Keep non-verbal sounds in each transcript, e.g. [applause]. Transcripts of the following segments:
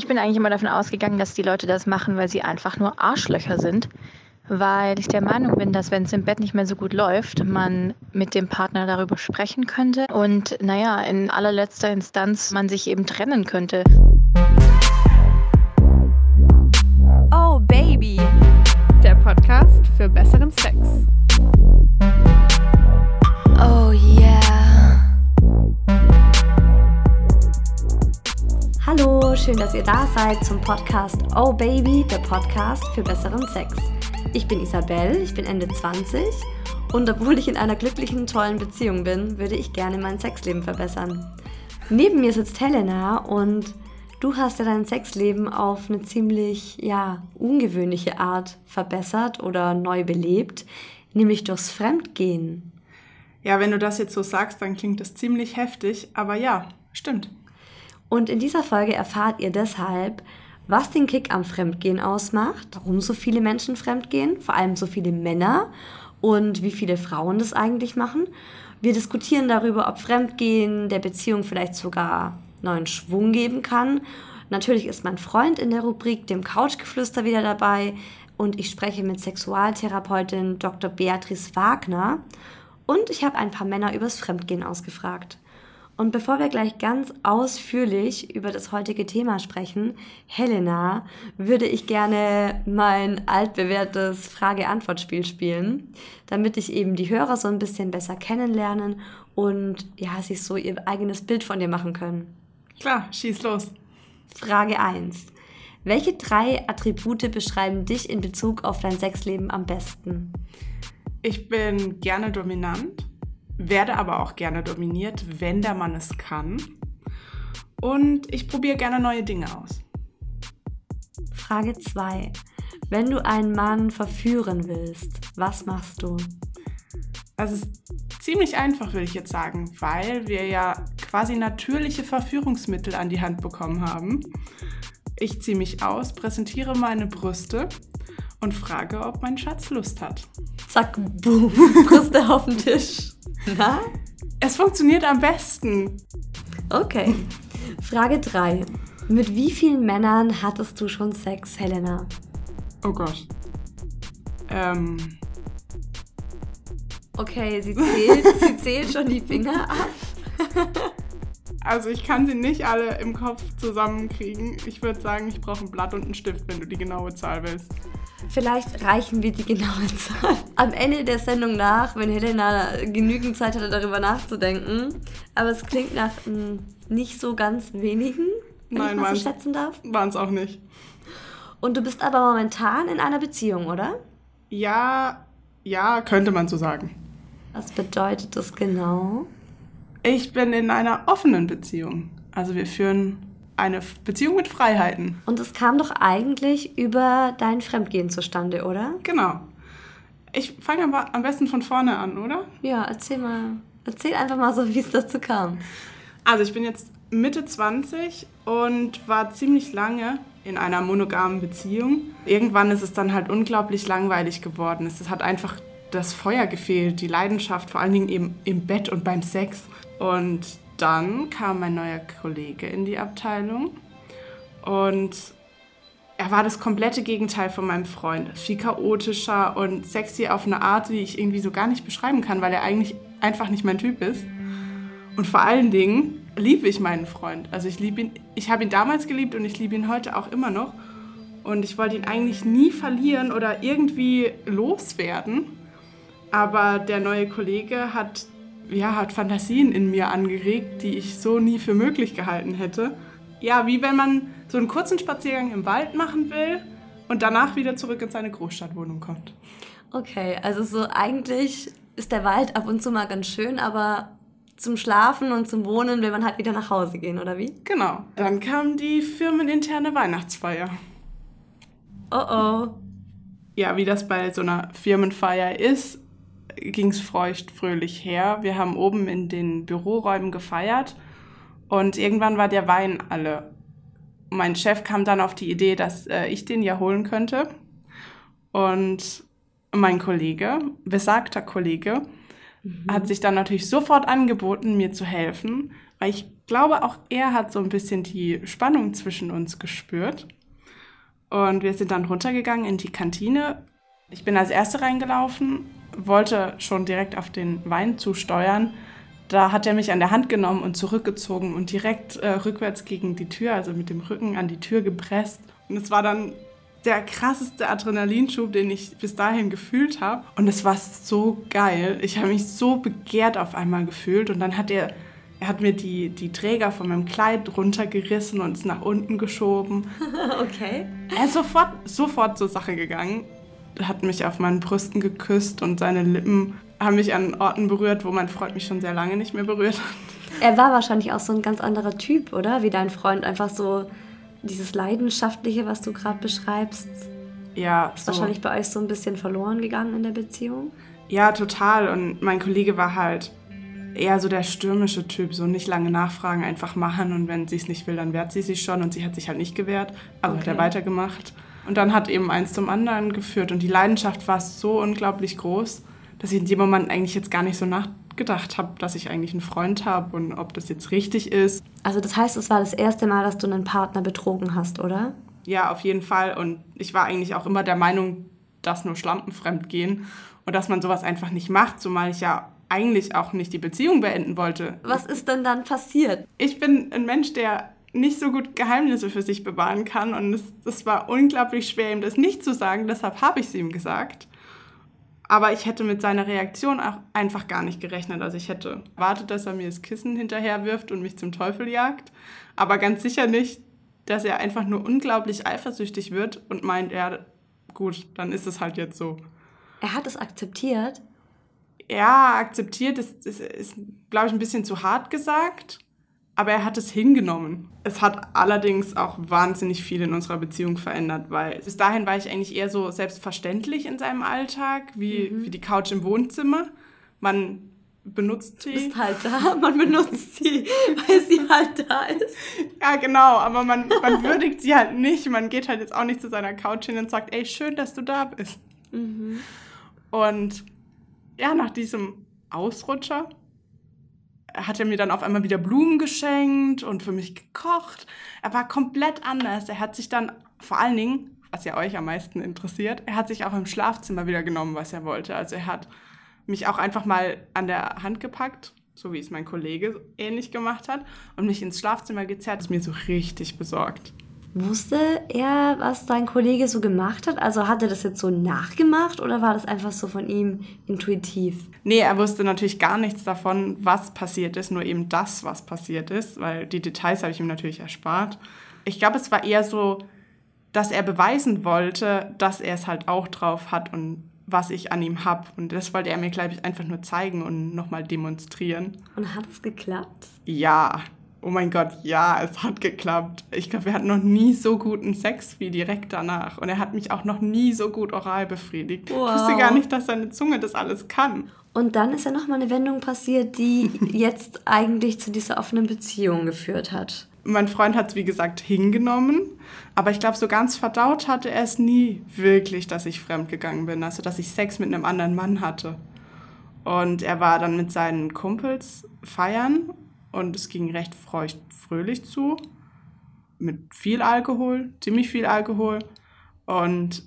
Ich bin eigentlich immer davon ausgegangen, dass die Leute das machen, weil sie einfach nur Arschlöcher sind. Weil ich der Meinung bin, dass wenn es im Bett nicht mehr so gut läuft, man mit dem Partner darüber sprechen könnte und naja, in allerletzter Instanz man sich eben trennen könnte. Oh Baby, der Podcast für besseren Sex. Oh yeah. Hallo, schön, dass ihr da seid zum Podcast Oh Baby, der Podcast für besseren Sex. Ich bin Isabel, ich bin Ende 20 und obwohl ich in einer glücklichen, tollen Beziehung bin, würde ich gerne mein Sexleben verbessern. Neben mir sitzt Helena und du hast ja dein Sexleben auf eine ziemlich, ja, ungewöhnliche Art verbessert oder neu belebt, nämlich durchs Fremdgehen. Ja, wenn du das jetzt so sagst, dann klingt das ziemlich heftig, aber ja, stimmt. Und in dieser Folge erfahrt ihr deshalb, was den Kick am Fremdgehen ausmacht, warum so viele Menschen fremdgehen, vor allem so viele Männer und wie viele Frauen das eigentlich machen. Wir diskutieren darüber, ob Fremdgehen der Beziehung vielleicht sogar neuen Schwung geben kann. Natürlich ist mein Freund in der Rubrik dem Couchgeflüster wieder dabei und ich spreche mit Sexualtherapeutin Dr. Beatrice Wagner und ich habe ein paar Männer übers Fremdgehen ausgefragt. Und bevor wir gleich ganz ausführlich über das heutige Thema sprechen, Helena, würde ich gerne mein altbewährtes Frage-Antwort-Spiel spielen, damit ich eben die Hörer so ein bisschen besser kennenlernen und ja, sich so ihr eigenes Bild von dir machen können. Klar, schieß los. Frage 1. Welche drei Attribute beschreiben dich in Bezug auf dein Sexleben am besten? Ich bin gerne dominant werde aber auch gerne dominiert, wenn der Mann es kann. Und ich probiere gerne neue Dinge aus. Frage 2. Wenn du einen Mann verführen willst, was machst du? Das ist ziemlich einfach, würde ich jetzt sagen, weil wir ja quasi natürliche Verführungsmittel an die Hand bekommen haben. Ich ziehe mich aus, präsentiere meine Brüste und frage, ob mein Schatz Lust hat. Zack, boom, [laughs] Brüste auf den Tisch. Na? Es funktioniert am besten. Okay. Frage 3. Mit wie vielen Männern hattest du schon Sex, Helena? Oh Gott. Ähm. Okay, sie zählt, [laughs] sie zählt schon die Finger ab. Also ich kann sie nicht alle im Kopf zusammenkriegen. Ich würde sagen, ich brauche ein Blatt und einen Stift, wenn du die genaue Zahl willst. Vielleicht reichen wir die genaue [laughs] Zahl am Ende der Sendung nach, wenn Helena genügend Zeit hatte, darüber nachzudenken. Aber es klingt nach m, nicht so ganz wenigen, wenn Nein, ich mal so schätzen darf. Waren es auch nicht. Und du bist aber momentan in einer Beziehung, oder? Ja, ja, könnte man so sagen. Was bedeutet das genau? Ich bin in einer offenen Beziehung. Also wir führen eine Beziehung mit Freiheiten. Und es kam doch eigentlich über dein Fremdgehen zustande, oder? Genau. Ich fange aber am besten von vorne an, oder? Ja, erzähl mal. Erzähl einfach mal so, wie es dazu kam. Also ich bin jetzt Mitte 20 und war ziemlich lange in einer monogamen Beziehung. Irgendwann ist es dann halt unglaublich langweilig geworden. Es hat einfach das Feuer gefehlt, die Leidenschaft, vor allen Dingen eben im Bett und beim Sex. Und dann kam mein neuer Kollege in die Abteilung und er war das komplette Gegenteil von meinem Freund. Viel chaotischer und sexy auf eine Art, die ich irgendwie so gar nicht beschreiben kann, weil er eigentlich einfach nicht mein Typ ist. Und vor allen Dingen liebe ich meinen Freund. Also ich liebe ihn, ich habe ihn damals geliebt und ich liebe ihn heute auch immer noch. Und ich wollte ihn eigentlich nie verlieren oder irgendwie loswerden. Aber der neue Kollege hat ja, hat Fantasien in mir angeregt, die ich so nie für möglich gehalten hätte. Ja, wie wenn man so einen kurzen Spaziergang im Wald machen will und danach wieder zurück in seine Großstadtwohnung kommt. Okay, also so eigentlich ist der Wald ab und zu mal ganz schön, aber zum Schlafen und zum Wohnen will man halt wieder nach Hause gehen, oder wie? Genau. Dann kam die firmeninterne Weihnachtsfeier. Oh oh. Ja, wie das bei so einer Firmenfeier ist, ging es feucht fröhlich her. Wir haben oben in den Büroräumen gefeiert und irgendwann war der Wein alle. Mein Chef kam dann auf die Idee, dass äh, ich den ja holen könnte. Und mein Kollege, besagter Kollege, mhm. hat sich dann natürlich sofort angeboten, mir zu helfen, weil ich glaube, auch er hat so ein bisschen die Spannung zwischen uns gespürt. Und wir sind dann runtergegangen in die Kantine. Ich bin als Erste reingelaufen, wollte schon direkt auf den Wein zusteuern. Da hat er mich an der Hand genommen und zurückgezogen und direkt äh, rückwärts gegen die Tür, also mit dem Rücken an die Tür gepresst. Und es war dann der krasseste Adrenalinschub, den ich bis dahin gefühlt habe. Und es war so geil. Ich habe mich so begehrt auf einmal gefühlt. Und dann hat er, er hat mir die, die Träger von meinem Kleid runtergerissen und es nach unten geschoben. [laughs] okay. Er ist sofort, sofort zur Sache gegangen. Hat mich auf meinen Brüsten geküsst und seine Lippen haben mich an Orten berührt, wo mein Freund mich schon sehr lange nicht mehr berührt hat. Er war wahrscheinlich auch so ein ganz anderer Typ, oder? Wie dein Freund, einfach so dieses Leidenschaftliche, was du gerade beschreibst, ja, ist so. wahrscheinlich bei euch so ein bisschen verloren gegangen in der Beziehung? Ja, total. Und mein Kollege war halt eher so der stürmische Typ, so nicht lange nachfragen, einfach machen und wenn sie es nicht will, dann wehrt sie sich schon und sie hat sich halt nicht gewehrt, also okay. hat er weitergemacht. Und dann hat eben eins zum anderen geführt und die Leidenschaft war so unglaublich groß, dass ich in dem Moment eigentlich jetzt gar nicht so nach gedacht habe, dass ich eigentlich einen Freund habe und ob das jetzt richtig ist. Also das heißt, es war das erste Mal, dass du einen Partner betrogen hast, oder? Ja, auf jeden Fall. Und ich war eigentlich auch immer der Meinung, dass nur Schlampen fremd gehen und dass man sowas einfach nicht macht, zumal ich ja eigentlich auch nicht die Beziehung beenden wollte. Was ist denn dann passiert? Ich bin ein Mensch, der nicht so gut Geheimnisse für sich bewahren kann und es, es war unglaublich schwer, ihm das nicht zu sagen. Deshalb habe ich es ihm gesagt. Aber ich hätte mit seiner Reaktion auch einfach gar nicht gerechnet. Also ich hätte erwartet, dass er mir das Kissen hinterher wirft und mich zum Teufel jagt. Aber ganz sicher nicht, dass er einfach nur unglaublich eifersüchtig wird und meint, ja, gut, dann ist es halt jetzt so. Er hat es akzeptiert? Ja, akzeptiert ist, ist, ist glaube ich, ein bisschen zu hart gesagt aber er hat es hingenommen. Es hat allerdings auch wahnsinnig viel in unserer Beziehung verändert, weil bis dahin war ich eigentlich eher so selbstverständlich in seinem Alltag, wie, mhm. wie die Couch im Wohnzimmer. Man benutzt sie. Ist halt da, [laughs] man benutzt sie, weil sie halt da ist. [laughs] Ja, genau, aber man, man würdigt sie halt nicht. Man geht halt jetzt auch nicht zu seiner Couch hin und sagt, ey, schön, dass du da bist. Mhm. Und ja, nach diesem Ausrutscher hat er mir dann auf einmal wieder Blumen geschenkt und für mich gekocht. Er war komplett anders. Er hat sich dann vor allen Dingen, was ja euch am meisten interessiert, er hat sich auch im Schlafzimmer wieder genommen, was er wollte. Also er hat mich auch einfach mal an der Hand gepackt, so wie es mein Kollege ähnlich gemacht hat, und mich ins Schlafzimmer gezerrt. Das ist mir so richtig besorgt. Wusste er, was dein Kollege so gemacht hat? Also hat er das jetzt so nachgemacht oder war das einfach so von ihm intuitiv? Nee, er wusste natürlich gar nichts davon, was passiert ist, nur eben das, was passiert ist, weil die Details habe ich ihm natürlich erspart. Ich glaube, es war eher so, dass er beweisen wollte, dass er es halt auch drauf hat und was ich an ihm habe. Und das wollte er mir, glaube ich, einfach nur zeigen und nochmal demonstrieren. Und hat es geklappt? Ja, Oh mein Gott, ja, es hat geklappt. Ich glaube, wir hatten noch nie so guten Sex wie direkt danach. Und er hat mich auch noch nie so gut oral befriedigt. Wow. Ich wusste gar nicht, dass seine Zunge das alles kann. Und dann ist ja nochmal eine Wendung passiert, die [laughs] jetzt eigentlich zu dieser offenen Beziehung geführt hat. Mein Freund hat es, wie gesagt, hingenommen. Aber ich glaube, so ganz verdaut hatte er es nie wirklich, dass ich fremdgegangen bin. Also, dass ich Sex mit einem anderen Mann hatte. Und er war dann mit seinen Kumpels feiern und es ging recht feucht, fröhlich zu, mit viel Alkohol, ziemlich viel Alkohol. Und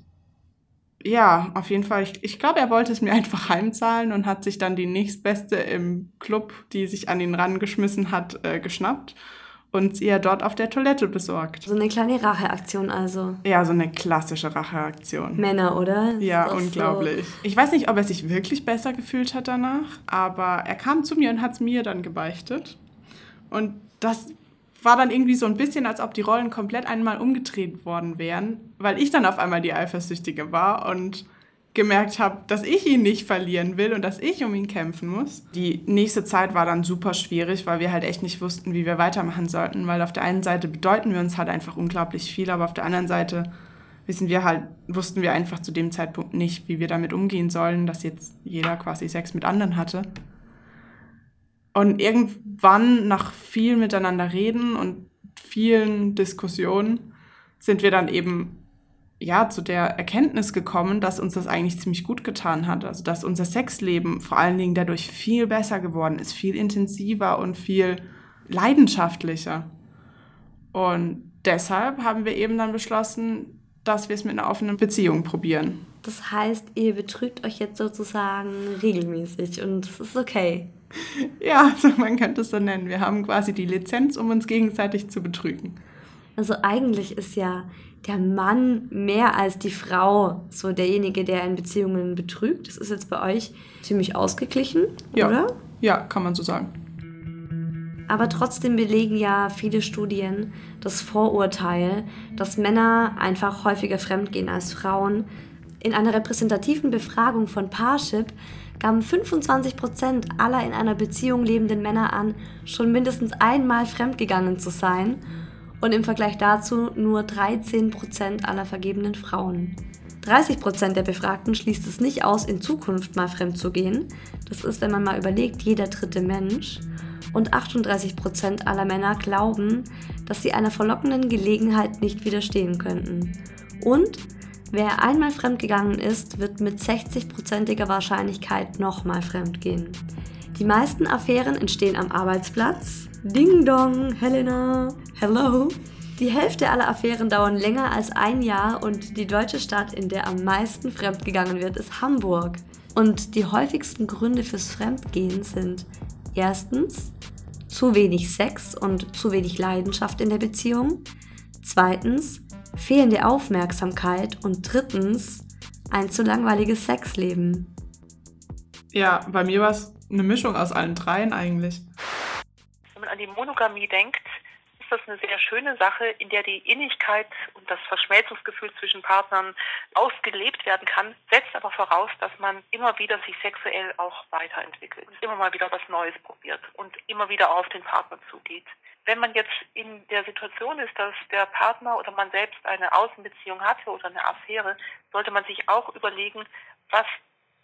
ja, auf jeden Fall, ich, ich glaube, er wollte es mir [laughs] einfach heimzahlen und hat sich dann die nächstbeste im Club, die sich an ihn rangeschmissen hat, äh, geschnappt und sie ja dort auf der Toilette besorgt. So eine kleine Racheaktion also. Ja, so eine klassische Racheaktion. Männer, oder? Ja, unglaublich. So. Ich weiß nicht, ob er sich wirklich besser gefühlt hat danach, aber er kam zu mir und hat es mir dann gebeichtet. Und das war dann irgendwie so ein bisschen, als ob die Rollen komplett einmal umgedreht worden wären, weil ich dann auf einmal die Eifersüchtige war und gemerkt habe, dass ich ihn nicht verlieren will und dass ich um ihn kämpfen muss. Die nächste Zeit war dann super schwierig, weil wir halt echt nicht wussten, wie wir weitermachen sollten, weil auf der einen Seite bedeuten wir uns halt einfach unglaublich viel, aber auf der anderen Seite wissen wir halt, wussten wir einfach zu dem Zeitpunkt nicht, wie wir damit umgehen sollen, dass jetzt jeder quasi Sex mit anderen hatte. Und irgendwann, nach viel miteinander reden und vielen Diskussionen, sind wir dann eben ja zu der Erkenntnis gekommen, dass uns das eigentlich ziemlich gut getan hat. Also dass unser Sexleben vor allen Dingen dadurch viel besser geworden ist, viel intensiver und viel leidenschaftlicher. Und deshalb haben wir eben dann beschlossen, dass wir es mit einer offenen Beziehung probieren. Das heißt, ihr betrügt euch jetzt sozusagen regelmäßig und es ist okay. Ja, also man könnte es so nennen. Wir haben quasi die Lizenz, um uns gegenseitig zu betrügen. Also eigentlich ist ja der Mann mehr als die Frau so derjenige, der in Beziehungen betrügt. Das ist jetzt bei euch ziemlich ausgeglichen, ja. oder? Ja, kann man so sagen. Aber trotzdem belegen ja viele Studien das Vorurteil, dass Männer einfach häufiger fremdgehen als Frauen. In einer repräsentativen Befragung von Parship gaben 25 Prozent aller in einer Beziehung lebenden Männer an, schon mindestens einmal fremdgegangen zu sein. Und im Vergleich dazu nur 13 Prozent aller vergebenen Frauen. 30 Prozent der Befragten schließt es nicht aus, in Zukunft mal fremd zu gehen. Das ist, wenn man mal überlegt, jeder dritte Mensch und 38 Prozent aller Männer glauben, dass sie einer verlockenden Gelegenheit nicht widerstehen könnten. Und wer einmal fremdgegangen ist, wird mit 60-prozentiger Wahrscheinlichkeit nochmal fremdgehen. Die meisten Affären entstehen am Arbeitsplatz. Ding dong, Helena, hello. Die Hälfte aller Affären dauern länger als ein Jahr und die deutsche Stadt, in der am meisten fremdgegangen wird, ist Hamburg. Und die häufigsten Gründe fürs Fremdgehen sind erstens zu wenig Sex und zu wenig Leidenschaft in der Beziehung. Zweitens, fehlende Aufmerksamkeit. Und drittens, ein zu langweiliges Sexleben. Ja, bei mir war es eine Mischung aus allen dreien eigentlich. Wenn man an die Monogamie denkt, das eine sehr schöne Sache, in der die Innigkeit und das Verschmelzungsgefühl zwischen Partnern ausgelebt werden kann, setzt aber voraus, dass man immer wieder sich sexuell auch weiterentwickelt und immer mal wieder was Neues probiert und immer wieder auf den Partner zugeht. Wenn man jetzt in der Situation ist, dass der Partner oder man selbst eine Außenbeziehung hatte oder eine Affäre, sollte man sich auch überlegen, was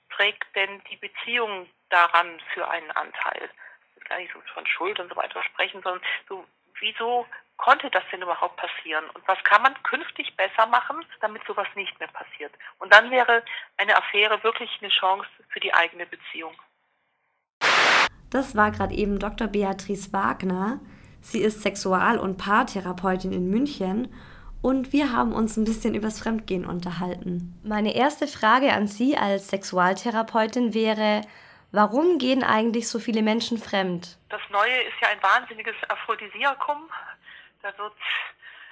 trägt denn die Beziehung daran für einen Anteil? gar nicht so von Schuld und so weiter sprechen, sondern so, wieso konnte das denn überhaupt passieren? Und was kann man künftig besser machen, damit sowas nicht mehr passiert? Und dann wäre eine Affäre wirklich eine Chance für die eigene Beziehung. Das war gerade eben Dr. Beatrice Wagner. Sie ist Sexual- und Paartherapeutin in München und wir haben uns ein bisschen übers Fremdgehen unterhalten. Meine erste Frage an Sie als Sexualtherapeutin wäre, Warum gehen eigentlich so viele Menschen fremd? Das Neue ist ja ein wahnsinniges Aphrodisiakum. Da wird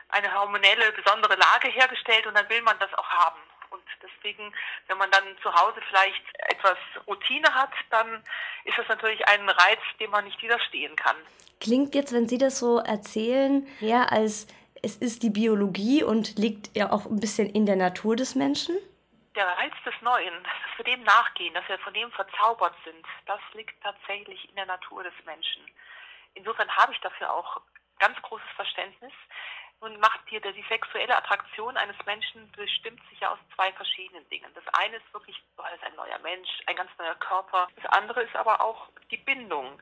eine hormonelle besondere Lage hergestellt und dann will man das auch haben. Und deswegen, wenn man dann zu Hause vielleicht etwas Routine hat, dann ist das natürlich ein Reiz, dem man nicht widerstehen kann. Klingt jetzt, wenn Sie das so erzählen, eher als es ist die Biologie und liegt ja auch ein bisschen in der Natur des Menschen? der Reiz des Neuen, dass wir dem nachgehen, dass wir von dem verzaubert sind, das liegt tatsächlich in der Natur des Menschen. Insofern habe ich dafür auch ganz großes Verständnis. Nun macht dir die sexuelle Attraktion eines Menschen bestimmt sich ja aus zwei verschiedenen Dingen. Das eine ist wirklich, oh, das ist ein neuer Mensch, ein ganz neuer Körper. Das andere ist aber auch die Bindung,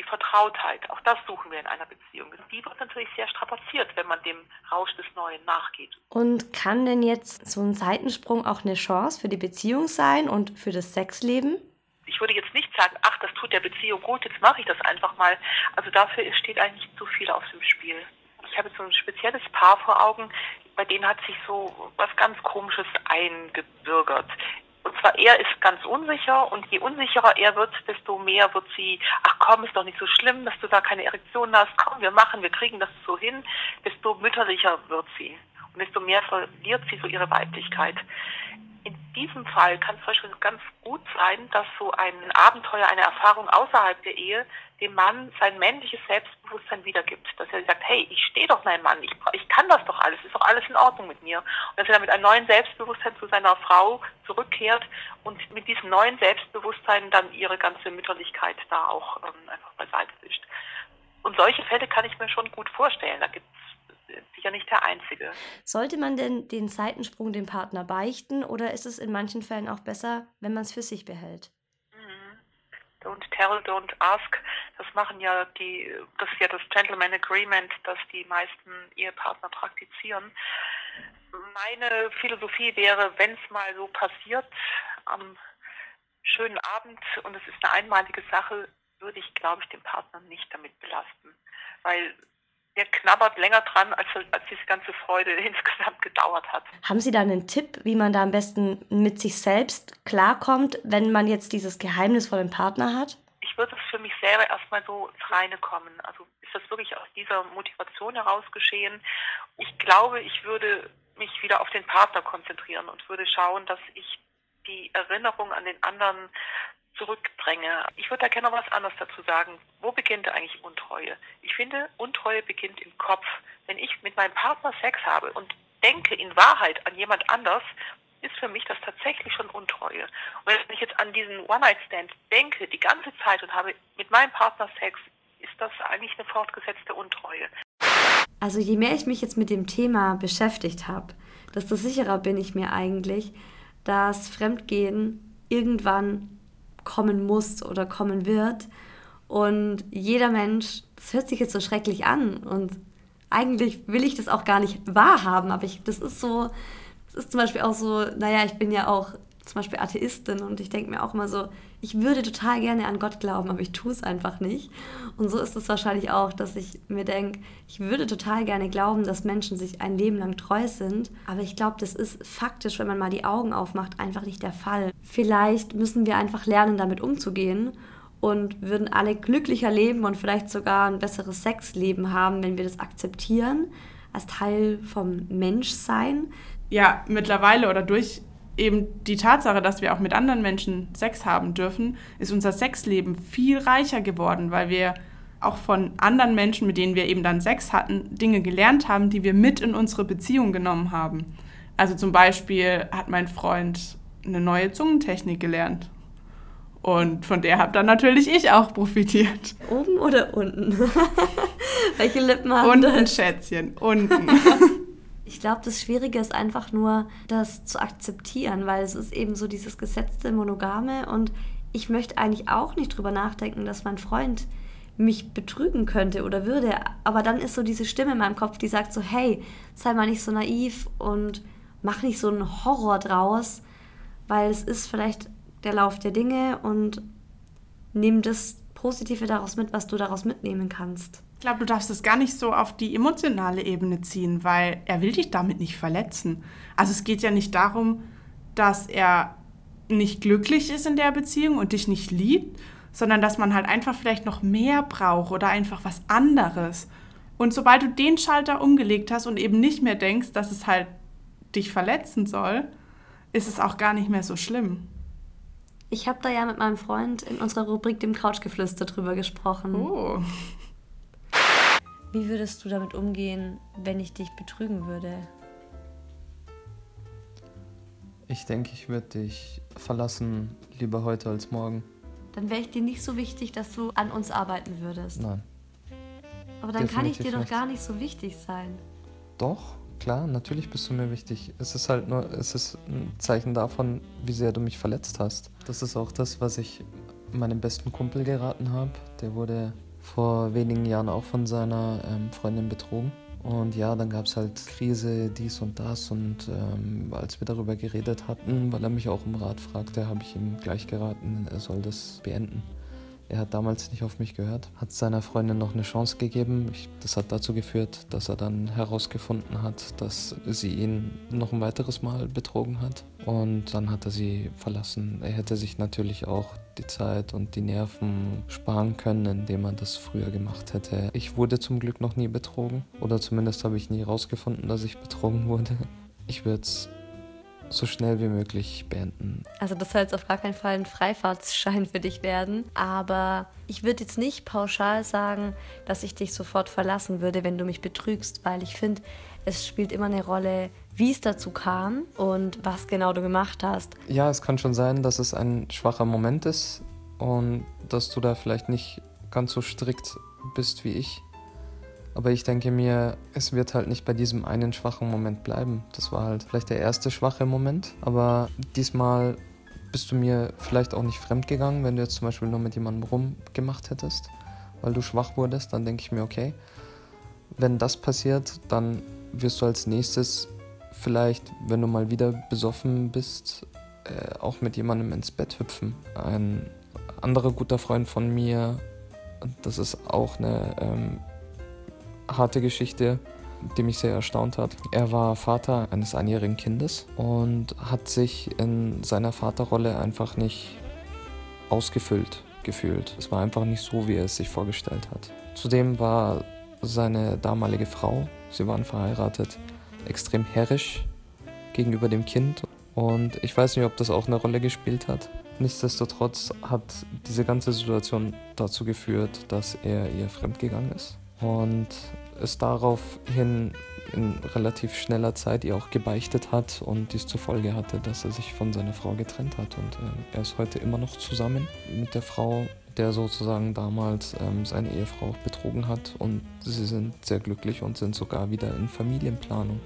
die Vertrautheit, auch das suchen wir in einer Beziehung. Die wird natürlich sehr strapaziert, wenn man dem Rausch des Neuen nachgeht. Und kann denn jetzt so ein Seitensprung auch eine Chance für die Beziehung sein und für das Sexleben? Ich würde jetzt nicht sagen, ach, das tut der Beziehung gut, jetzt mache ich das einfach mal. Also dafür steht eigentlich zu viel auf dem Spiel. Ich habe so ein spezielles Paar vor Augen, bei denen hat sich so was ganz Komisches eingebürgert. Und zwar er ist ganz unsicher und je unsicherer er wird, desto mehr wird sie, ach komm, ist doch nicht so schlimm, dass du da keine Erektion hast, komm, wir machen, wir kriegen das so hin, desto mütterlicher wird sie und desto mehr verliert sie so ihre Weiblichkeit. In diesem Fall kann es zum Beispiel ganz gut sein, dass so ein Abenteuer, eine Erfahrung außerhalb der Ehe dem Mann sein männliches Selbstbewusstsein wiedergibt. Dass er sagt, hey, ich stehe doch mein Mann, ich, ich kann das doch alles, ist doch alles in Ordnung mit mir. Und dass er dann mit einem neuen Selbstbewusstsein zu seiner Frau zurückkehrt und mit diesem neuen Selbstbewusstsein dann ihre ganze Mütterlichkeit da auch ähm, einfach beiseite wischt. Und solche Fälle kann ich mir schon gut vorstellen. Da gibt es sicher nicht der einzige. Sollte man denn den Seitensprung dem Partner beichten oder ist es in manchen Fällen auch besser, wenn man es für sich behält? Don't tell, don't ask. Das machen ja die, das ist ja das Gentleman Agreement, das die meisten Ehepartner praktizieren. Meine Philosophie wäre, wenn es mal so passiert, am schönen Abend und es ist eine einmalige Sache, würde ich, glaube ich, den Partner nicht damit belasten. weil der knabbert länger dran, als, als diese ganze Freude [laughs] insgesamt gedauert hat. Haben Sie da einen Tipp, wie man da am besten mit sich selbst klarkommt, wenn man jetzt dieses geheimnisvolle Partner hat? Ich würde es für mich selber erstmal so ins Reine kommen. Also ist das wirklich aus dieser Motivation heraus geschehen? Ich glaube, ich würde mich wieder auf den Partner konzentrieren und würde schauen, dass ich die Erinnerung an den anderen zurückdränge. Ich würde da gerne noch was anderes dazu sagen. Wo beginnt eigentlich Untreue? Ich finde, Untreue beginnt im Kopf. Wenn ich mit meinem Partner Sex habe und denke in Wahrheit an jemand anders, ist für mich das tatsächlich schon Untreue. Und wenn ich jetzt an diesen One-Night-Stand denke, die ganze Zeit und habe mit meinem Partner Sex, ist das eigentlich eine fortgesetzte Untreue. Also je mehr ich mich jetzt mit dem Thema beschäftigt habe, desto sicherer bin ich mir eigentlich, dass Fremdgehen irgendwann kommen muss oder kommen wird. Und jeder Mensch, das hört sich jetzt so schrecklich an und eigentlich will ich das auch gar nicht wahrhaben, aber ich, das ist so, das ist zum Beispiel auch so, naja, ich bin ja auch zum Beispiel Atheistin und ich denke mir auch immer so, ich würde total gerne an Gott glauben, aber ich tue es einfach nicht. Und so ist es wahrscheinlich auch, dass ich mir denke, ich würde total gerne glauben, dass Menschen sich ein Leben lang treu sind, aber ich glaube, das ist faktisch, wenn man mal die Augen aufmacht, einfach nicht der Fall. Vielleicht müssen wir einfach lernen, damit umzugehen und würden alle glücklicher leben und vielleicht sogar ein besseres Sexleben haben, wenn wir das akzeptieren als Teil vom Menschsein. Ja, mittlerweile oder durch eben die Tatsache, dass wir auch mit anderen Menschen Sex haben dürfen, ist unser Sexleben viel reicher geworden, weil wir auch von anderen Menschen, mit denen wir eben dann Sex hatten, Dinge gelernt haben, die wir mit in unsere Beziehung genommen haben. Also zum Beispiel hat mein Freund eine neue Zungentechnik gelernt. Und von der habe dann natürlich ich auch profitiert. Oben oder unten? [laughs] Welche Lippen haben Unten, Schätzchen, unten. [laughs] Ich glaube, das Schwierige ist einfach nur, das zu akzeptieren, weil es ist eben so dieses gesetzte Monogame und ich möchte eigentlich auch nicht drüber nachdenken, dass mein Freund mich betrügen könnte oder würde. Aber dann ist so diese Stimme in meinem Kopf, die sagt so, hey, sei mal nicht so naiv und mach nicht so einen Horror draus, weil es ist vielleicht der Lauf der Dinge und nimm das Positive daraus mit, was du daraus mitnehmen kannst. Ich glaube, du darfst es gar nicht so auf die emotionale Ebene ziehen, weil er will dich damit nicht verletzen. Also es geht ja nicht darum, dass er nicht glücklich ist in der Beziehung und dich nicht liebt, sondern dass man halt einfach vielleicht noch mehr braucht oder einfach was anderes. Und sobald du den Schalter umgelegt hast und eben nicht mehr denkst, dass es halt dich verletzen soll, ist es auch gar nicht mehr so schlimm. Ich habe da ja mit meinem Freund in unserer Rubrik dem Couchgeflüster drüber gesprochen. Oh. Wie würdest du damit umgehen, wenn ich dich betrügen würde? Ich denke, ich würde dich verlassen, lieber heute als morgen. Dann wäre ich dir nicht so wichtig, dass du an uns arbeiten würdest. Nein. Aber dann kann ich dir doch gar nicht so wichtig sein. Doch, klar, natürlich bist du mir wichtig. Es ist halt nur, es ist ein Zeichen davon, wie sehr du mich verletzt hast. Das ist auch das, was ich meinem besten Kumpel geraten habe. Der wurde vor wenigen Jahren auch von seiner ähm, Freundin betrogen. Und ja, dann gab es halt Krise, dies und das. Und ähm, als wir darüber geredet hatten, weil er mich auch um Rat fragte, habe ich ihm gleich geraten, er soll das beenden. Er hat damals nicht auf mich gehört, hat seiner Freundin noch eine Chance gegeben. Ich, das hat dazu geführt, dass er dann herausgefunden hat, dass sie ihn noch ein weiteres Mal betrogen hat. Und dann hat er sie verlassen. Er hätte sich natürlich auch die Zeit und die Nerven sparen können, indem er das früher gemacht hätte. Ich wurde zum Glück noch nie betrogen. Oder zumindest habe ich nie herausgefunden, dass ich betrogen wurde. Ich würde es so schnell wie möglich beenden. Also das soll jetzt auf gar keinen Fall ein Freifahrtsschein für dich werden. Aber ich würde jetzt nicht pauschal sagen, dass ich dich sofort verlassen würde, wenn du mich betrügst, weil ich finde, es spielt immer eine Rolle, wie es dazu kam und was genau du gemacht hast. Ja, es kann schon sein, dass es ein schwacher Moment ist und dass du da vielleicht nicht ganz so strikt bist wie ich. Aber ich denke mir, es wird halt nicht bei diesem einen schwachen Moment bleiben. Das war halt vielleicht der erste schwache Moment. Aber diesmal bist du mir vielleicht auch nicht fremd gegangen, wenn du jetzt zum Beispiel nur mit jemandem rumgemacht hättest, weil du schwach wurdest. Dann denke ich mir, okay, wenn das passiert, dann wirst du als nächstes vielleicht, wenn du mal wieder besoffen bist, äh, auch mit jemandem ins Bett hüpfen. Ein anderer guter Freund von mir, das ist auch eine ähm, harte Geschichte, die mich sehr erstaunt hat. Er war Vater eines einjährigen Kindes und hat sich in seiner Vaterrolle einfach nicht ausgefüllt gefühlt. Es war einfach nicht so, wie er es sich vorgestellt hat. Zudem war seine damalige Frau, sie waren verheiratet, extrem herrisch gegenüber dem Kind. Und ich weiß nicht, ob das auch eine Rolle gespielt hat. Nichtsdestotrotz hat diese ganze Situation dazu geführt, dass er ihr fremdgegangen ist. Und es daraufhin in relativ schneller Zeit ihr auch gebeichtet hat und dies zur Folge hatte, dass er sich von seiner Frau getrennt hat. Und äh, er ist heute immer noch zusammen mit der Frau, der sozusagen damals ähm, seine Ehefrau betrogen hat. Und sie sind sehr glücklich und sind sogar wieder in Familienplanung.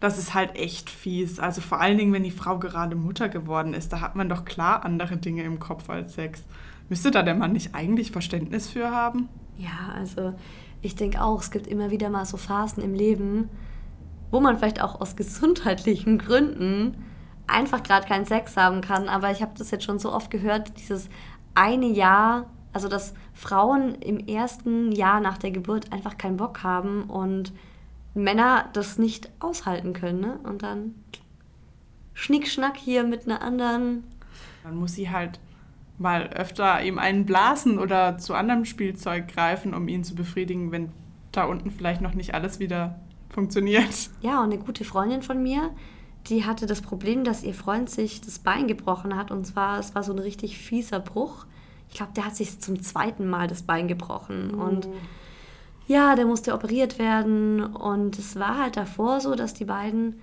Das ist halt echt fies. Also vor allen Dingen, wenn die Frau gerade Mutter geworden ist, da hat man doch klar andere Dinge im Kopf als Sex. Müsste da der Mann nicht eigentlich Verständnis für haben? Ja, also ich denke auch, es gibt immer wieder mal so Phasen im Leben, wo man vielleicht auch aus gesundheitlichen Gründen einfach gerade keinen Sex haben kann. Aber ich habe das jetzt schon so oft gehört, dieses eine Jahr, also dass Frauen im ersten Jahr nach der Geburt einfach keinen Bock haben und Männer das nicht aushalten können. Ne? Und dann Schnickschnack hier mit einer anderen. Dann muss sie halt mal öfter ihm einen blasen oder zu anderem Spielzeug greifen, um ihn zu befriedigen, wenn da unten vielleicht noch nicht alles wieder funktioniert. Ja, und eine gute Freundin von mir, die hatte das Problem, dass ihr Freund sich das Bein gebrochen hat. Und zwar, es war so ein richtig fieser Bruch. Ich glaube, der hat sich zum zweiten Mal das Bein gebrochen. Oh. Und ja, der musste operiert werden. Und es war halt davor so, dass die beiden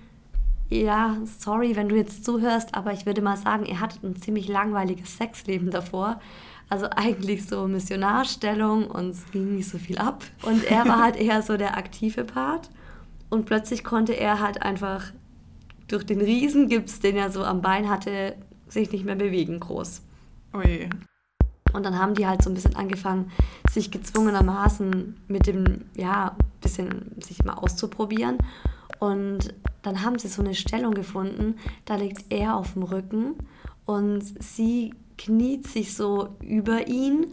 ja, sorry, wenn du jetzt zuhörst, aber ich würde mal sagen, ihr hattet ein ziemlich langweiliges Sexleben davor. Also eigentlich so Missionarstellung und es ging nicht so viel ab. Und er war halt eher so der aktive Part. Und plötzlich konnte er halt einfach durch den Riesengips, den er so am Bein hatte, sich nicht mehr bewegen groß. Ui. Und dann haben die halt so ein bisschen angefangen, sich gezwungenermaßen mit dem, ja, bisschen sich mal auszuprobieren. Und dann haben sie so eine Stellung gefunden, da liegt er auf dem Rücken und sie kniet sich so über ihn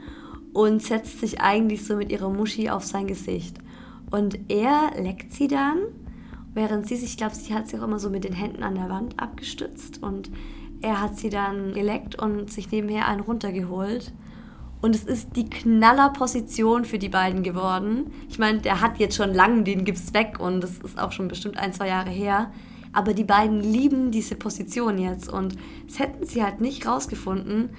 und setzt sich eigentlich so mit ihrer Muschi auf sein Gesicht. Und er leckt sie dann, während sie sich, ich glaube, sie hat sich auch immer so mit den Händen an der Wand abgestützt und er hat sie dann geleckt und sich nebenher einen runtergeholt. Und es ist die Knallerposition für die beiden geworden. Ich meine, der hat jetzt schon lange den Gips weg und das ist auch schon bestimmt ein, zwei Jahre her. Aber die beiden lieben diese Position jetzt und das hätten sie halt nicht rausgefunden,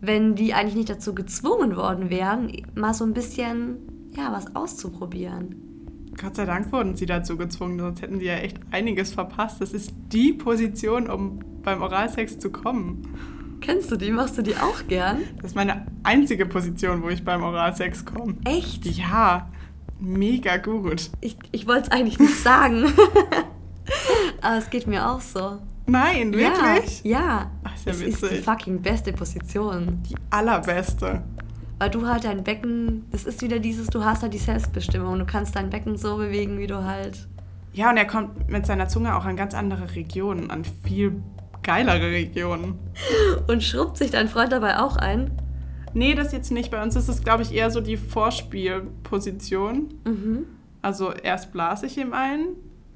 wenn die eigentlich nicht dazu gezwungen worden wären, mal so ein bisschen, ja, was auszuprobieren. Gott sei Dank wurden sie dazu gezwungen, sonst hätten sie ja echt einiges verpasst. Das ist die Position, um beim Oralsex zu kommen. Kennst du die? Machst du die auch gern? Das ist meine einzige Position, wo ich beim Oralsex komme. Echt? Ja, mega gut. Ich, ich wollte es eigentlich nicht sagen. [laughs] Aber es geht mir auch so. Nein, wirklich? Ja. ja. Ach, ist ja es witzig. ist die fucking beste Position. Die allerbeste. Weil du halt dein Becken, es ist wieder dieses, du hast halt die Selbstbestimmung. Du kannst dein Becken so bewegen, wie du halt. Ja, und er kommt mit seiner Zunge auch an ganz andere Regionen, an viel geilere Regionen. Und schrubbt sich dein Freund dabei auch ein? Nee, das jetzt nicht. Bei uns ist es, glaube ich, eher so die Vorspielposition. Mhm. Also erst blase ich ihm ein,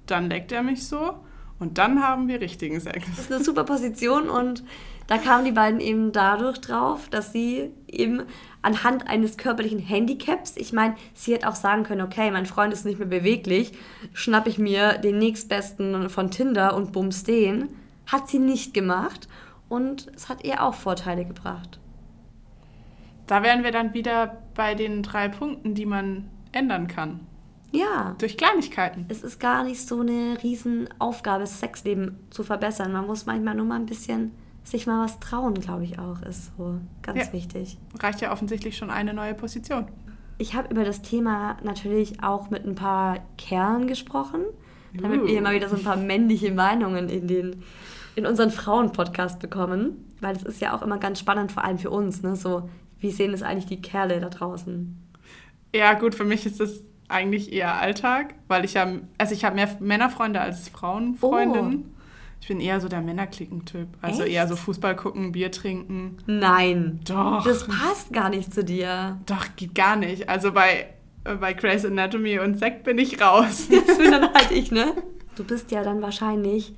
dann leckt er mich so und dann haben wir richtigen Sex. Das ist eine super Position und da kamen die beiden eben dadurch drauf, dass sie eben anhand eines körperlichen Handicaps, ich meine, sie hätte auch sagen können, okay, mein Freund ist nicht mehr beweglich, schnapp ich mir den nächstbesten von Tinder und bums den. Hat sie nicht gemacht und es hat ihr auch Vorteile gebracht. Da wären wir dann wieder bei den drei Punkten, die man ändern kann. Ja. Durch Kleinigkeiten. Es ist gar nicht so eine Riesenaufgabe, das Sexleben zu verbessern. Man muss manchmal nur mal ein bisschen sich mal was trauen, glaube ich auch, ist so ganz ja. wichtig. Reicht ja offensichtlich schon eine neue Position. Ich habe über das Thema natürlich auch mit ein paar Kerlen gesprochen, damit uh. wir immer wieder so ein paar männliche Meinungen in den in unseren Frauen-Podcast bekommen, weil es ist ja auch immer ganz spannend, vor allem für uns, ne? So, wie sehen es eigentlich die Kerle da draußen? Ja, gut, für mich ist das eigentlich eher Alltag, weil ich ja, also ich habe mehr Männerfreunde als Frauenfreundinnen. Oh. Ich bin eher so der Männerklicken-Typ. Also Echt? eher so Fußball gucken, Bier trinken. Nein. Doch. Das passt gar nicht zu dir. Doch, geht gar nicht. Also bei äh, bei Grey's Anatomy und Sekt bin ich raus. [laughs] Das bin dann [laughs] halt ich, ne? Du bist ja dann wahrscheinlich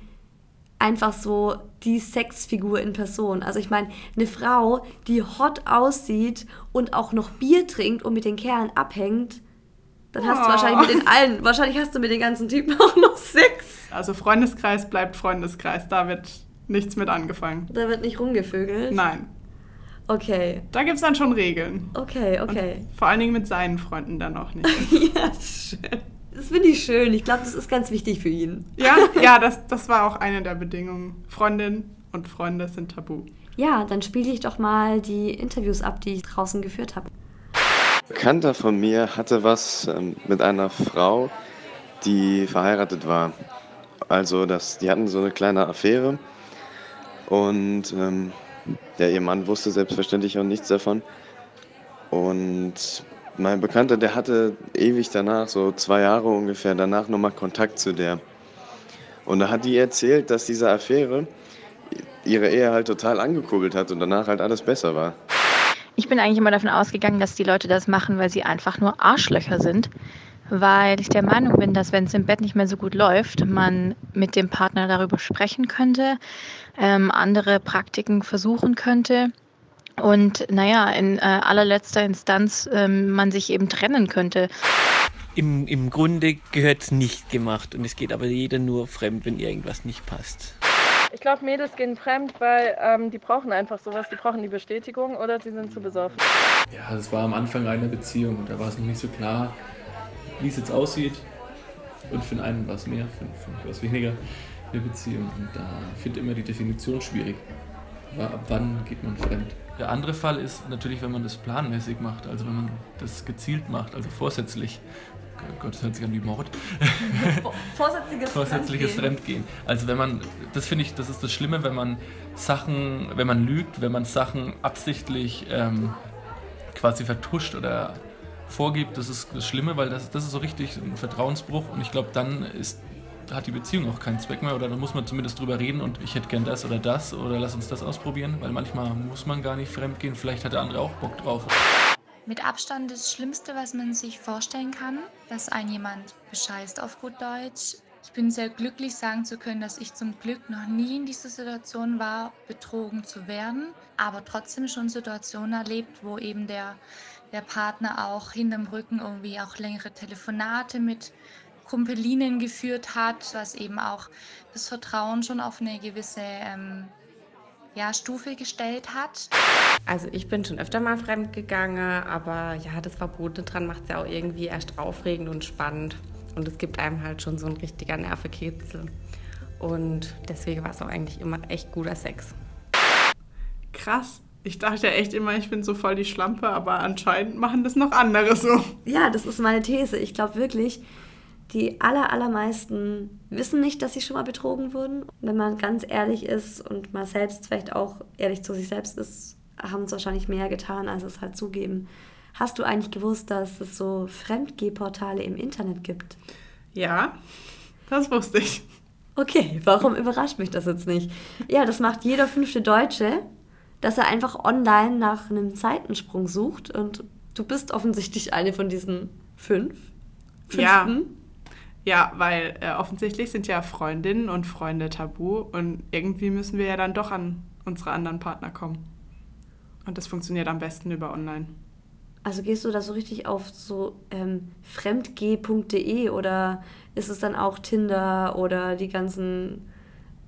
einfach so die Sexfigur in Person. Also ich meine, eine Frau, die hot aussieht und auch noch Bier trinkt und mit den Kerlen abhängt, dann hast du wahrscheinlich mit den allen, wahrscheinlich hast du mit den ganzen Typen [laughs] auch noch Sex. Also Freundeskreis bleibt Freundeskreis, da wird nichts mit angefangen. Da wird nicht rumgevögelt. Nein. Okay. Da gibt es dann schon Regeln. Okay, okay. Und vor allen Dingen mit seinen Freunden dann auch nicht. [laughs] ja, schön. Das finde ich schön. Ich glaube, das ist ganz wichtig für ihn. Ja, [laughs] ja, das, das war auch eine der Bedingungen. Freundin und Freunde sind tabu. Ja, dann spiele ich doch mal die Interviews ab, die ich draußen geführt habe. Bekannter von mir hatte was ähm, mit einer Frau, die verheiratet war. Also das, die hatten so eine kleine Affäre und ähm, ja, ihr Mann wusste selbstverständlich auch nichts davon. Und mein Bekannter, der hatte ewig danach, so zwei Jahre ungefähr, danach nochmal Kontakt zu der. Und da hat die erzählt, dass diese Affäre ihre Ehe halt total angekurbelt hat und danach halt alles besser war. Ich bin eigentlich immer davon ausgegangen, dass die Leute das machen, weil sie einfach nur Arschlöcher sind. Weil ich der Meinung bin, dass wenn es im Bett nicht mehr so gut läuft, man mit dem Partner darüber sprechen könnte, ähm, andere Praktiken versuchen könnte und naja, in äh, allerletzter Instanz ähm, man sich eben trennen könnte. Im, Im Grunde gehört es nicht gemacht und es geht aber jeder nur fremd, wenn irgendwas nicht passt. Ich glaube, Mädels gehen fremd, weil ähm, die brauchen einfach sowas, die brauchen die Bestätigung oder sie sind zu besoffen. Ja, das war am Anfang einer Beziehung, da war es noch nicht so klar, wie es jetzt aussieht. Und für den einen war es mehr, für, für mich war es weniger eine Beziehung. Und da finde ich immer die Definition schwierig. Aber ab wann geht man fremd? Der andere Fall ist natürlich, wenn man das planmäßig macht, also wenn man das gezielt macht, also vorsätzlich. Gott, das hört sich an wie Mord. [laughs] Vorsätzliches, [laughs] Vorsätzliches Fremdgehen. Also wenn man, das finde ich, das ist das Schlimme, wenn man Sachen, wenn man lügt, wenn man Sachen absichtlich ähm, quasi vertuscht oder vorgibt, das ist das Schlimme, weil das, das ist so richtig ein Vertrauensbruch und ich glaube, dann ist hat die Beziehung auch keinen Zweck mehr oder dann muss man zumindest drüber reden und ich hätte gern das oder das oder lass uns das ausprobieren, weil manchmal muss man gar nicht fremd gehen, vielleicht hat der andere auch Bock drauf. Mit Abstand das Schlimmste, was man sich vorstellen kann, dass ein jemand bescheißt auf gut Deutsch. Ich bin sehr glücklich, sagen zu können, dass ich zum Glück noch nie in dieser Situation war, betrogen zu werden, aber trotzdem schon Situationen erlebt, wo eben der, der Partner auch hinterm Rücken irgendwie auch längere Telefonate mit Kumpelinen geführt hat, was eben auch das Vertrauen schon auf eine gewisse ähm, ja, Stufe gestellt hat. Also ich bin schon öfter mal fremd gegangen, aber ja, das Verbotene dran macht es ja auch irgendwie erst aufregend und spannend. Und es gibt einem halt schon so ein richtiger Nervekitzel. Und deswegen war es auch eigentlich immer echt guter Sex. Krass. Ich dachte ja echt immer, ich bin so voll die Schlampe, aber anscheinend machen das noch andere so. Ja, das ist meine These. Ich glaube wirklich, die aller, allermeisten wissen nicht, dass sie schon mal betrogen wurden. Wenn man ganz ehrlich ist und mal selbst vielleicht auch ehrlich zu sich selbst ist, haben es wahrscheinlich mehr getan, als es halt zugeben. Hast du eigentlich gewusst, dass es so Fremdgehportale im Internet gibt? Ja, das wusste ich. Okay, warum überrascht mich das jetzt nicht? Ja, das macht jeder fünfte Deutsche, dass er einfach online nach einem Seitensprung sucht und du bist offensichtlich eine von diesen fünf. Fünften. Ja. Ja, weil äh, offensichtlich sind ja Freundinnen und Freunde tabu und irgendwie müssen wir ja dann doch an unsere anderen Partner kommen. Und das funktioniert am besten über online. Also gehst du da so richtig auf so ähm, fremdgeh.de oder ist es dann auch Tinder oder die ganzen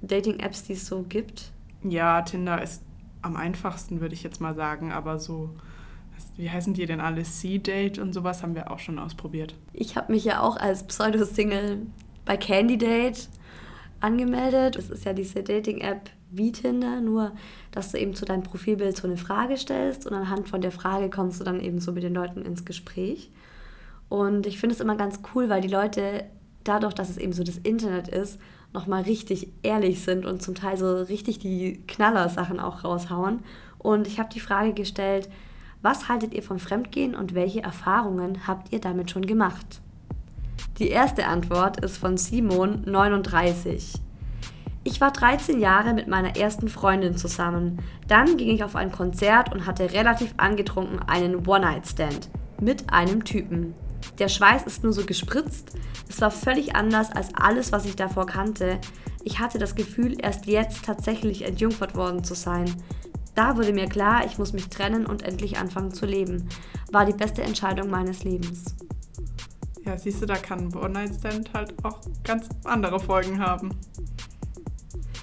Dating-Apps, die es so gibt? Ja, Tinder ist am einfachsten, würde ich jetzt mal sagen, aber so wie heißen die denn alle? C-Date und sowas haben wir auch schon ausprobiert. Ich habe mich ja auch als Pseudo-Single bei Candidate angemeldet. Das ist ja diese Dating-App wie Tinder, nur dass du eben zu deinem Profilbild so eine Frage stellst und anhand von der Frage kommst du dann eben so mit den Leuten ins Gespräch. Und ich finde es immer ganz cool, weil die Leute dadurch, dass es eben so das Internet ist, nochmal richtig ehrlich sind und zum Teil so richtig die Knaller-Sachen auch raushauen. Und ich habe die Frage gestellt, was haltet ihr vom Fremdgehen und welche Erfahrungen habt ihr damit schon gemacht? Die erste Antwort ist von Simon 39. Ich war 13 Jahre mit meiner ersten Freundin zusammen. Dann ging ich auf ein Konzert und hatte relativ angetrunken einen One-Night-Stand mit einem Typen. Der Schweiß ist nur so gespritzt. Es war völlig anders als alles, was ich davor kannte. Ich hatte das Gefühl, erst jetzt tatsächlich entjungfert worden zu sein. Da wurde mir klar, ich muss mich trennen und endlich anfangen zu leben. War die beste Entscheidung meines Lebens. Ja, siehst du, da kann ein One-Night-Stand halt auch ganz andere Folgen haben.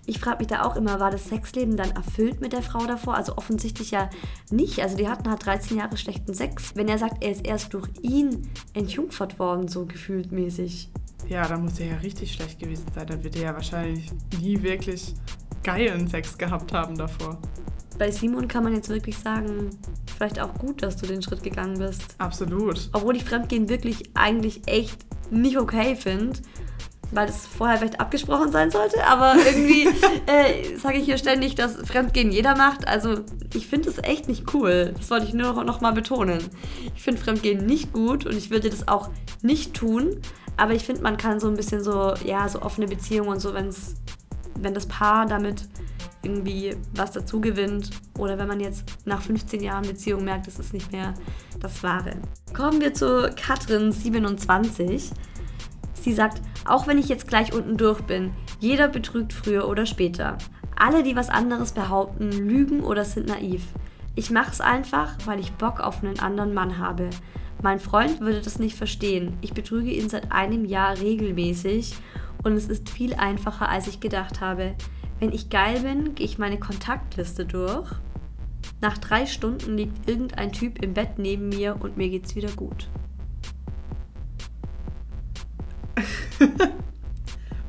Ich frage mich da auch immer, war das Sexleben dann erfüllt mit der Frau davor? Also offensichtlich ja nicht. Also die hatten halt 13 Jahre schlechten Sex. Wenn er sagt, er ist erst durch ihn entjungfert worden, so gefühlt mäßig. Ja, dann muss er ja richtig schlecht gewesen sein. Dann wird er ja wahrscheinlich nie wirklich geilen Sex gehabt haben davor. Bei Simon kann man jetzt wirklich sagen, vielleicht auch gut, dass du den Schritt gegangen bist. Absolut. Obwohl ich Fremdgehen wirklich eigentlich echt nicht okay finde, weil das vorher vielleicht abgesprochen sein sollte, aber irgendwie [laughs] äh, sage ich hier ständig, dass Fremdgehen jeder macht. Also ich finde es echt nicht cool. Das wollte ich nur noch, noch mal betonen. Ich finde Fremdgehen nicht gut und ich würde das auch nicht tun. Aber ich finde, man kann so ein bisschen so, ja, so offene Beziehungen und so, wenn's, wenn das Paar damit irgendwie was dazu gewinnt oder wenn man jetzt nach 15 Jahren Beziehung merkt, es ist nicht mehr das Wahre. Kommen wir zu Katrin 27. Sie sagt, auch wenn ich jetzt gleich unten durch bin, jeder betrügt früher oder später. Alle, die was anderes behaupten, lügen oder sind naiv. Ich mache es einfach, weil ich Bock auf einen anderen Mann habe. Mein Freund würde das nicht verstehen. Ich betrüge ihn seit einem Jahr regelmäßig und es ist viel einfacher, als ich gedacht habe. Wenn ich geil bin, gehe ich meine Kontaktliste durch. Nach drei Stunden liegt irgendein Typ im Bett neben mir und mir geht's wieder gut. [laughs]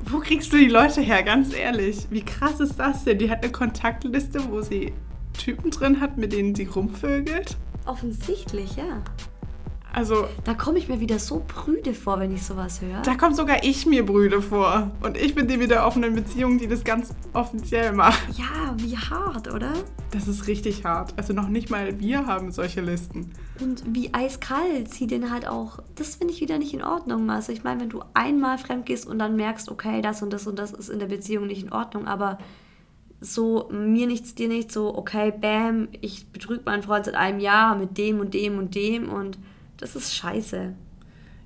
Wo kriegst du die Leute her, ganz ehrlich? Wie krass ist das denn? Die hat eine Kontaktliste, wo sie Typen drin hat, mit denen sie rumvögelt? Offensichtlich, ja. Also. Da komme ich mir wieder so brüde vor, wenn ich sowas höre. Da kommt sogar ich mir brüde vor. Und ich bin die mit der offenen Beziehung, die das ganz offiziell macht. Ja, wie hart, oder? Das ist richtig hart. Also noch nicht mal wir haben solche Listen. Und wie eiskalt sie den halt auch. Das finde ich wieder nicht in Ordnung. Also ich meine, wenn du einmal fremd gehst und dann merkst, okay, das und das und das ist in der Beziehung nicht in Ordnung, aber so mir nichts, dir nichts, so okay, bam, ich betrüge meinen Freund seit einem Jahr mit dem und dem und dem und das ist scheiße.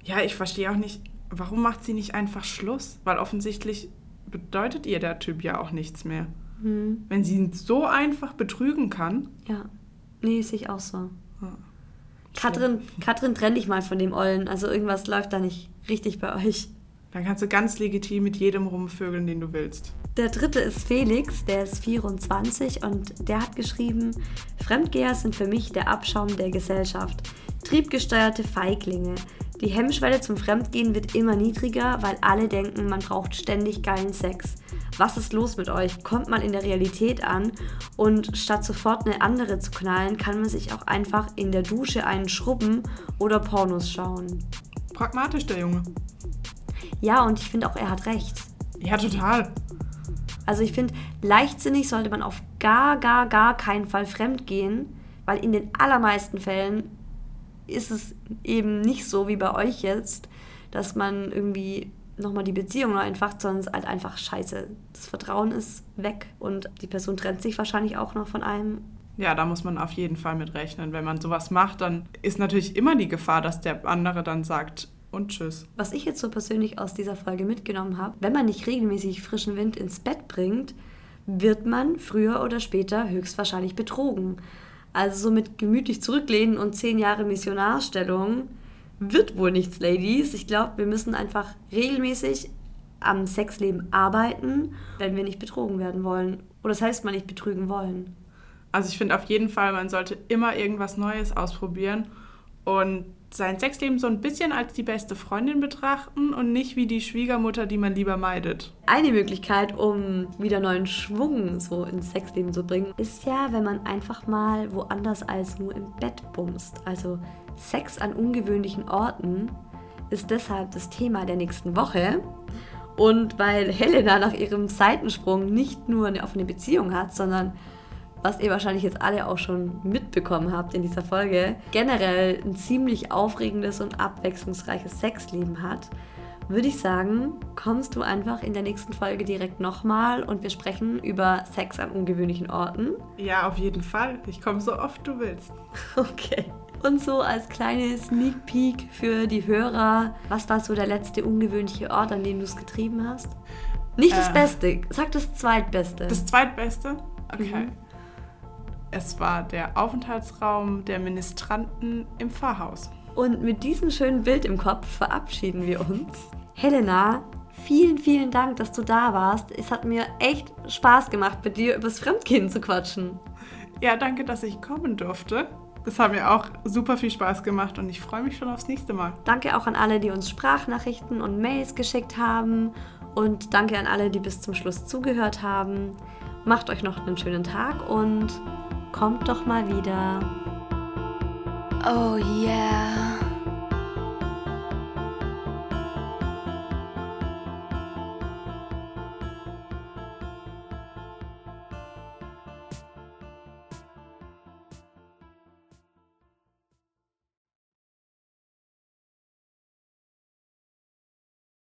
Ja, ich verstehe auch nicht, warum macht sie nicht einfach Schluss? Weil offensichtlich bedeutet ihr der Typ ja auch nichts mehr. Hm. Wenn sie ihn so einfach betrügen kann. Ja, nee, sehe ich auch so. Ja. Katrin, Katrin, trenn dich mal von dem Ollen. Also irgendwas läuft da nicht richtig bei euch. Dann kannst du ganz legitim mit jedem rumvögeln, den du willst. Der dritte ist Felix, der ist 24 und der hat geschrieben, Fremdgeher sind für mich der Abschaum der Gesellschaft. Triebgesteuerte Feiglinge. Die Hemmschwelle zum Fremdgehen wird immer niedriger, weil alle denken, man braucht ständig geilen Sex. Was ist los mit euch? Kommt man in der Realität an und statt sofort eine andere zu knallen, kann man sich auch einfach in der Dusche einen schrubben oder Pornos schauen. Pragmatisch der Junge. Ja, und ich finde auch, er hat recht. Ja, total. Also ich finde, leichtsinnig sollte man auf gar, gar, gar keinen Fall fremdgehen, weil in den allermeisten Fällen ist es eben nicht so wie bei euch jetzt, dass man irgendwie nochmal die Beziehung neu entfacht, sondern es ist halt einfach scheiße. Das Vertrauen ist weg und die Person trennt sich wahrscheinlich auch noch von einem. Ja, da muss man auf jeden Fall mit rechnen. Wenn man sowas macht, dann ist natürlich immer die Gefahr, dass der andere dann sagt, und tschüss. Was ich jetzt so persönlich aus dieser Folge mitgenommen habe, wenn man nicht regelmäßig frischen Wind ins Bett bringt, wird man früher oder später höchstwahrscheinlich betrogen. Also so mit gemütlich zurücklehnen und zehn Jahre Missionarstellung wird wohl nichts, Ladies. Ich glaube, wir müssen einfach regelmäßig am Sexleben arbeiten, wenn wir nicht betrogen werden wollen. Oder das heißt, man nicht betrügen wollen. Also ich finde auf jeden Fall, man sollte immer irgendwas Neues ausprobieren und sein Sexleben so ein bisschen als die beste Freundin betrachten und nicht wie die Schwiegermutter, die man lieber meidet. Eine Möglichkeit, um wieder neuen Schwung so ins Sexleben zu bringen, ist ja, wenn man einfach mal woanders als nur im Bett bumst. Also Sex an ungewöhnlichen Orten ist deshalb das Thema der nächsten Woche. Und weil Helena nach ihrem Seitensprung nicht nur eine offene Beziehung hat, sondern was ihr wahrscheinlich jetzt alle auch schon mitbekommen habt in dieser Folge, generell ein ziemlich aufregendes und abwechslungsreiches Sexleben hat, würde ich sagen, kommst du einfach in der nächsten Folge direkt nochmal und wir sprechen über Sex an ungewöhnlichen Orten. Ja, auf jeden Fall. Ich komme so oft du willst. [laughs] Okay. Und so als kleine Sneak Peek für die Hörer, was war so der letzte ungewöhnliche Ort, an dem du es getrieben hast? Nicht das Äh. Beste, sag das Zweitbeste. Das zweitbeste? Okay. Mhm. Es war der Aufenthaltsraum der Ministranten im Pfarrhaus. Und mit diesem schönen Bild im Kopf verabschieden wir uns. Helena, vielen, vielen Dank, dass du da warst. Es hat mir echt Spaß gemacht, mit dir übers Fremdgehen zu quatschen. Ja, danke, dass ich kommen durfte. Das hat mir auch super viel Spaß gemacht und ich freue mich schon aufs nächste Mal. Danke auch an alle, die uns Sprachnachrichten und Mails geschickt haben. Und danke an alle, die bis zum Schluss zugehört haben. Macht euch noch einen schönen Tag und kommt doch mal wieder. Oh yeah.